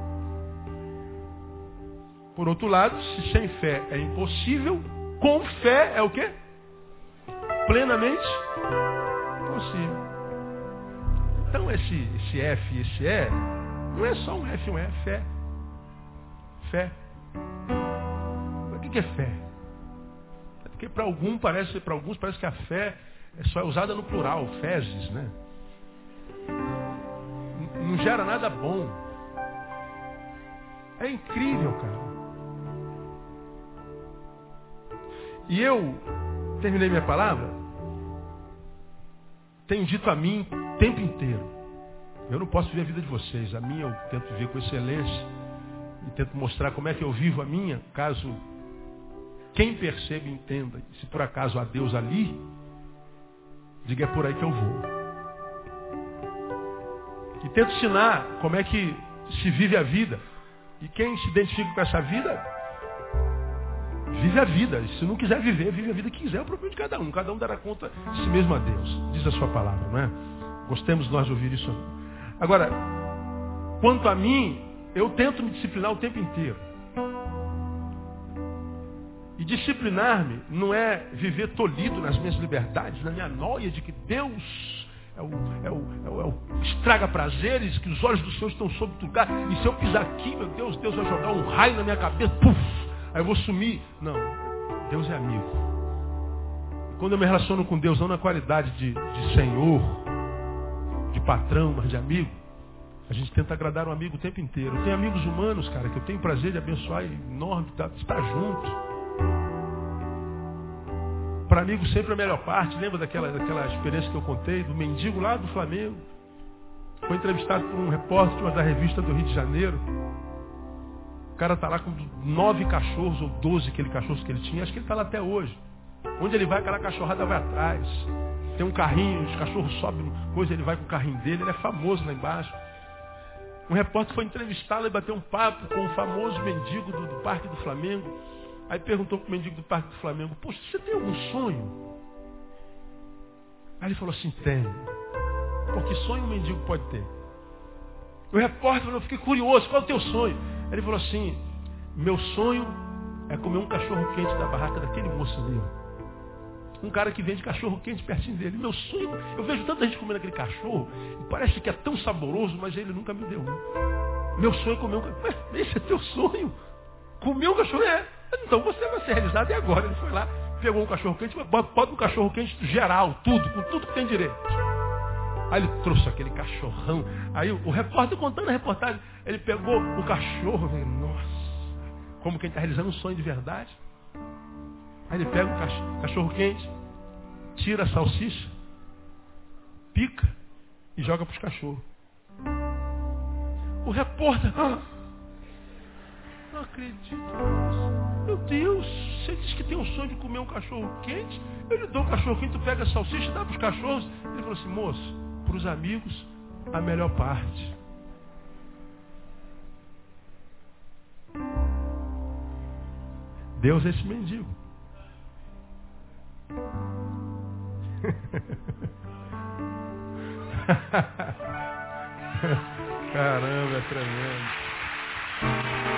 Speaker 1: Por outro lado, se sem fé é impossível, com fé é o quê? Plenamente possível. Então esse, esse F e esse E não é só um F e um E, é fé. Fé. O que é fé? É porque para algum parece, para alguns parece que a fé é só usada no plural, fezes, né? Não gera nada bom. É incrível, cara. E eu terminei minha palavra tenho dito a mim o tempo inteiro. Eu não posso viver a vida de vocês. A minha eu tento viver com excelência. E tento mostrar como é que eu vivo a minha, caso quem percebe entenda. Se por acaso há Deus ali, diga é por aí que eu vou. E tento ensinar como é que se vive a vida. E quem se identifica com essa vida, Vive a vida. Se não quiser viver, vive a vida que quiser. É o problema de cada um. Cada um dará conta de si mesmo a Deus. Diz a sua palavra, não é? Gostemos nós de ouvir isso. Agora, quanto a mim, eu tento me disciplinar o tempo inteiro. E disciplinar-me não é viver tolhido nas minhas liberdades, na minha noia de que Deus é o, é o, é o, é o estraga prazeres, que os olhos do Senhor estão sobre tu lugar. E se eu pisar aqui, meu Deus, Deus vai jogar um raio na minha cabeça. Puf! Aí eu vou sumir. Não. Deus é amigo. E quando eu me relaciono com Deus, não na qualidade de, de senhor, de patrão, mas de amigo, a gente tenta agradar o amigo o tempo inteiro. Tem amigos humanos, cara, que eu tenho prazer de abençoar enorme, tá, estar junto. Para amigo sempre a melhor parte. Lembra daquela, daquela experiência que eu contei do mendigo lá do Flamengo? Foi entrevistado por um repórter da revista do Rio de Janeiro cara está lá com nove cachorros ou doze aquele cachorros que ele tinha. Acho que ele está lá até hoje. Onde ele vai, aquela cachorrada vai atrás. Tem um carrinho, os cachorros sobem, coisa, ele vai com o carrinho dele, ele é famoso lá embaixo. Um repórter foi entrevistá-lo e bateu um papo com o famoso mendigo do, do Parque do Flamengo. Aí perguntou para o mendigo do Parque do Flamengo, poxa, você tem algum sonho? Aí ele falou assim, tenho. Porque sonho um mendigo pode ter. O repórter falou, eu fiquei curioso, qual é o teu sonho? Aí ele falou assim, meu sonho é comer um cachorro quente da barraca daquele moço ali. Um cara que vende cachorro quente pertinho dele. Meu sonho, eu vejo tanta gente comendo aquele cachorro, e parece que é tão saboroso, mas ele nunca me deu um. Meu sonho é comer um cachorro. Esse é teu sonho? Comer um cachorro? É. Então você vai ser realizado e agora. Ele foi lá, pegou um cachorro quente, bota um cachorro quente geral, tudo, com tudo que tem direito. Aí ele trouxe aquele cachorrão. Aí o, repórter contando a reportagem, ele pegou o cachorro, veio, nossa, como quem está realizando um sonho de verdade. Aí ele pega o cachorro quente, tira a salsicha, pica e joga para os cachorros. O repórter, ah, não acredito nisso. Meu Deus, você diz que tem um sonho de comer um cachorro quente? Eu lhe dou um cachorro quente, tu pega a salsicha e dá para os cachorros. Ele falou assim, moço, para os amigos, a melhor parte. Deus é esse mendigo. Caramba, é tremendo.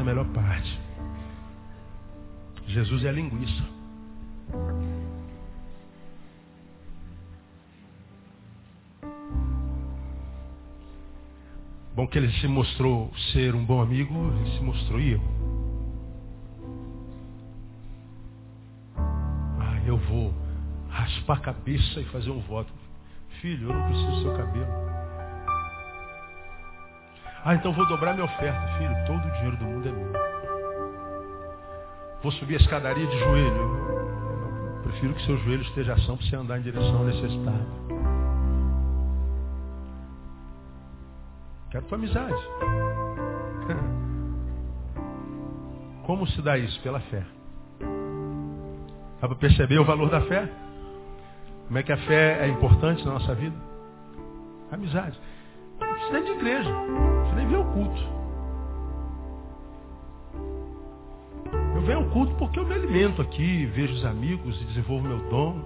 Speaker 1: A melhor parte. Jesus é a linguiça. Bom que ele se mostrou ser um bom amigo, ele se mostrou eu. Ah, eu vou raspar a cabeça e fazer um voto. Filho, eu não preciso do seu cabelo. Ah, então vou dobrar minha oferta. Filho, todo o dinheiro do mundo é meu. Vou subir a escadaria de joelho. Prefiro que seu joelho esteja ação para você andar em direção ao necessitado. Quero tua amizade. Como se dá isso? Pela fé. Dá para perceber o valor da fé? Como é que a fé é importante na nossa vida? Amizade. Não precisa nem de igreja. Precisa nem ver o culto. Eu venho ao culto porque eu me alimento aqui, vejo os amigos e desenvolvo meu dom.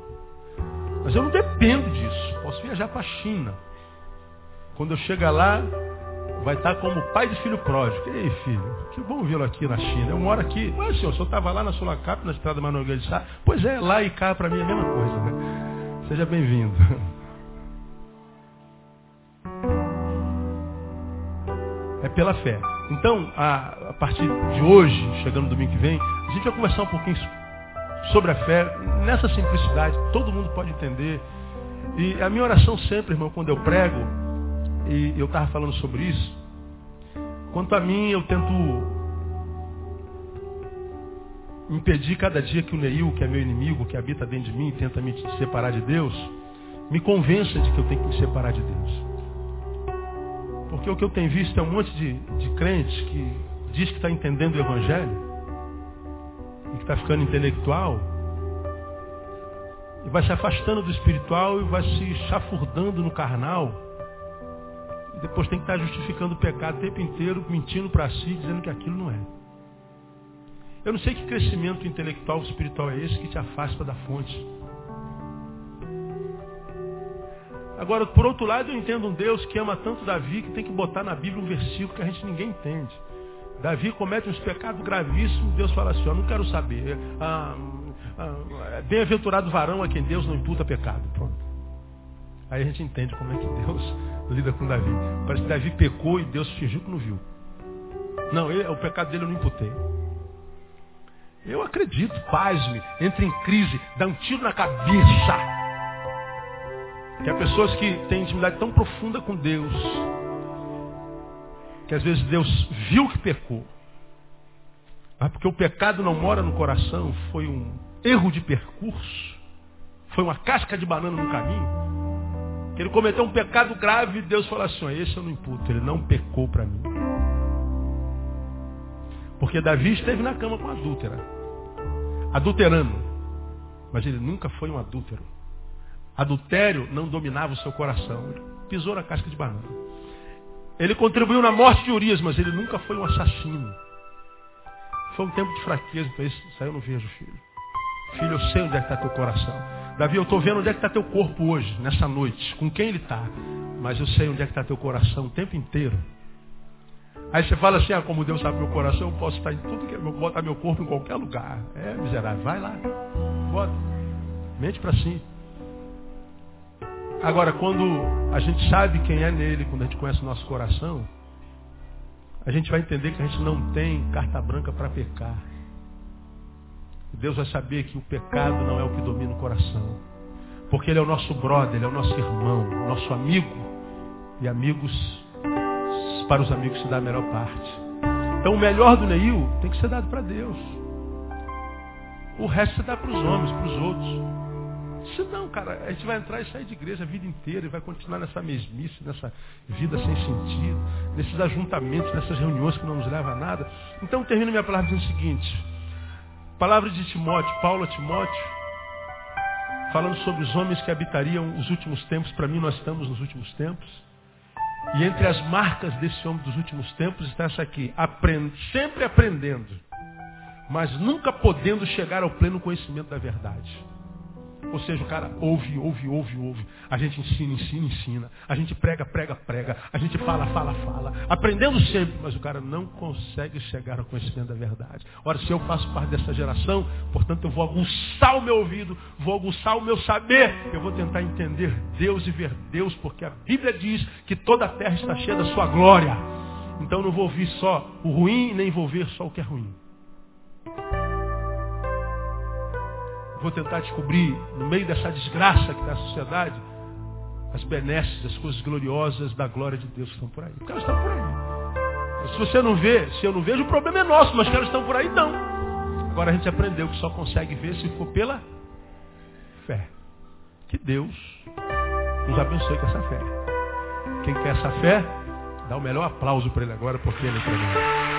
Speaker 1: Mas eu não dependo disso. Posso viajar para a China. Quando eu chegar lá, vai estar como pai de filho pródigo. Ei, filho, que bom vê-lo aqui na China. Eu moro aqui. Mas, senhor, o senhor estava lá na Sulacap, na estrada Manuel de Sá. Pois é, lá e cá para mim é a mesma coisa. Né? Seja bem-vindo. pela fé. Então, a, a partir de hoje, chegando domingo que vem, a gente vai conversar um pouquinho sobre a fé, nessa simplicidade, todo mundo pode entender. E a minha oração sempre, irmão, quando eu prego, e eu estava falando sobre isso. Quanto a mim, eu tento impedir cada dia que o Neil, que é meu inimigo, que habita dentro de mim, tenta me separar de Deus, me convença de que eu tenho que me separar de Deus. Porque o que eu tenho visto é um monte de, de crentes que diz que está entendendo o Evangelho e que está ficando intelectual e vai se afastando do espiritual e vai se chafurdando no carnal depois tem que estar justificando o pecado o tempo inteiro, mentindo para si, dizendo que aquilo não é. Eu não sei que crescimento intelectual ou espiritual é esse que te afasta da fonte. Agora, por outro lado, eu entendo um Deus que ama tanto Davi que tem que botar na Bíblia um versículo que a gente ninguém entende. Davi comete uns pecados gravíssimos, Deus fala assim, ó, não quero saber. Ah, ah, Bem-aventurado varão a quem Deus não imputa pecado. Pronto. Aí a gente entende como é que Deus lida com Davi. Parece que Davi pecou e Deus fingiu que não viu. Não, ele, o pecado dele eu não imputei. Eu acredito, paz-me, entra em crise, dá um tiro na cabeça. Que há pessoas que têm intimidade tão profunda com Deus, que às vezes Deus viu que pecou. Mas porque o pecado não mora no coração, foi um erro de percurso. foi uma casca de banana no caminho, que ele cometeu um pecado grave e Deus falou assim, esse eu não imputo, ele não pecou para mim. Porque Davi esteve na cama com a adúltera, adulterando, mas ele nunca foi um adúltero. Adultério não dominava o seu coração, pisou na casca de banana. Ele contribuiu na morte de Urias, mas ele nunca foi um assassino. Foi um tempo de fraqueza, então aí eu não vejo, filho. Filho, eu sei onde é que está teu coração. Davi, eu estou vendo onde é que está teu corpo hoje, nessa noite, com quem ele está. Mas eu sei onde é que está teu coração o tempo inteiro. Aí você fala assim, ah, como Deus sabe meu coração, eu posso estar em tudo que botar meu corpo em qualquer lugar. É, miserável, vai lá. Bota. Mente para si. Agora, quando a gente sabe quem é nele, quando a gente conhece o nosso coração, a gente vai entender que a gente não tem carta branca para pecar. Deus vai saber que o pecado não é o que domina o coração. Porque Ele é o nosso brother, Ele é o nosso irmão, nosso amigo. E amigos, para os amigos se dá a melhor parte. Então o melhor do Neil tem que ser dado para Deus. O resto você dá para os homens, para os outros. Se não, cara, a gente vai entrar e sair de igreja a vida inteira e vai continuar nessa mesmice, nessa vida sem sentido, nesses ajuntamentos, nessas reuniões que não nos levam a nada. Então termino minha palavra dizendo o seguinte. Palavra de Timóteo, Paulo a Timóteo, falando sobre os homens que habitariam os últimos tempos. Para mim, nós estamos nos últimos tempos. E entre as marcas desse homem dos últimos tempos está essa aqui. Aprend... Sempre aprendendo, mas nunca podendo chegar ao pleno conhecimento da verdade. Ou seja, o cara ouve, ouve, ouve, ouve. A gente ensina, ensina, ensina. A gente prega, prega, prega. A gente fala, fala, fala. Aprendendo sempre, mas o cara não consegue chegar ao conhecimento da verdade. Ora, se eu faço parte dessa geração, portanto eu vou aguçar o meu ouvido, vou aguçar o meu saber. Eu vou tentar entender Deus e ver Deus, porque a Bíblia diz que toda a terra está cheia da sua glória. Então não vou ouvir só o ruim, nem vou ver só o que é ruim. Vou tentar descobrir, no meio dessa desgraça que está a sociedade, as benesses, as coisas gloriosas da glória de Deus estão por aí. Porque elas estão por aí. Se você não vê, se eu não vejo, o problema é nosso, mas que elas estão por aí, não. Agora a gente aprendeu que só consegue ver se for pela fé. Que Deus nos abençoe com essa fé. Quem quer essa fé, dá o melhor aplauso para ele agora, porque ele é.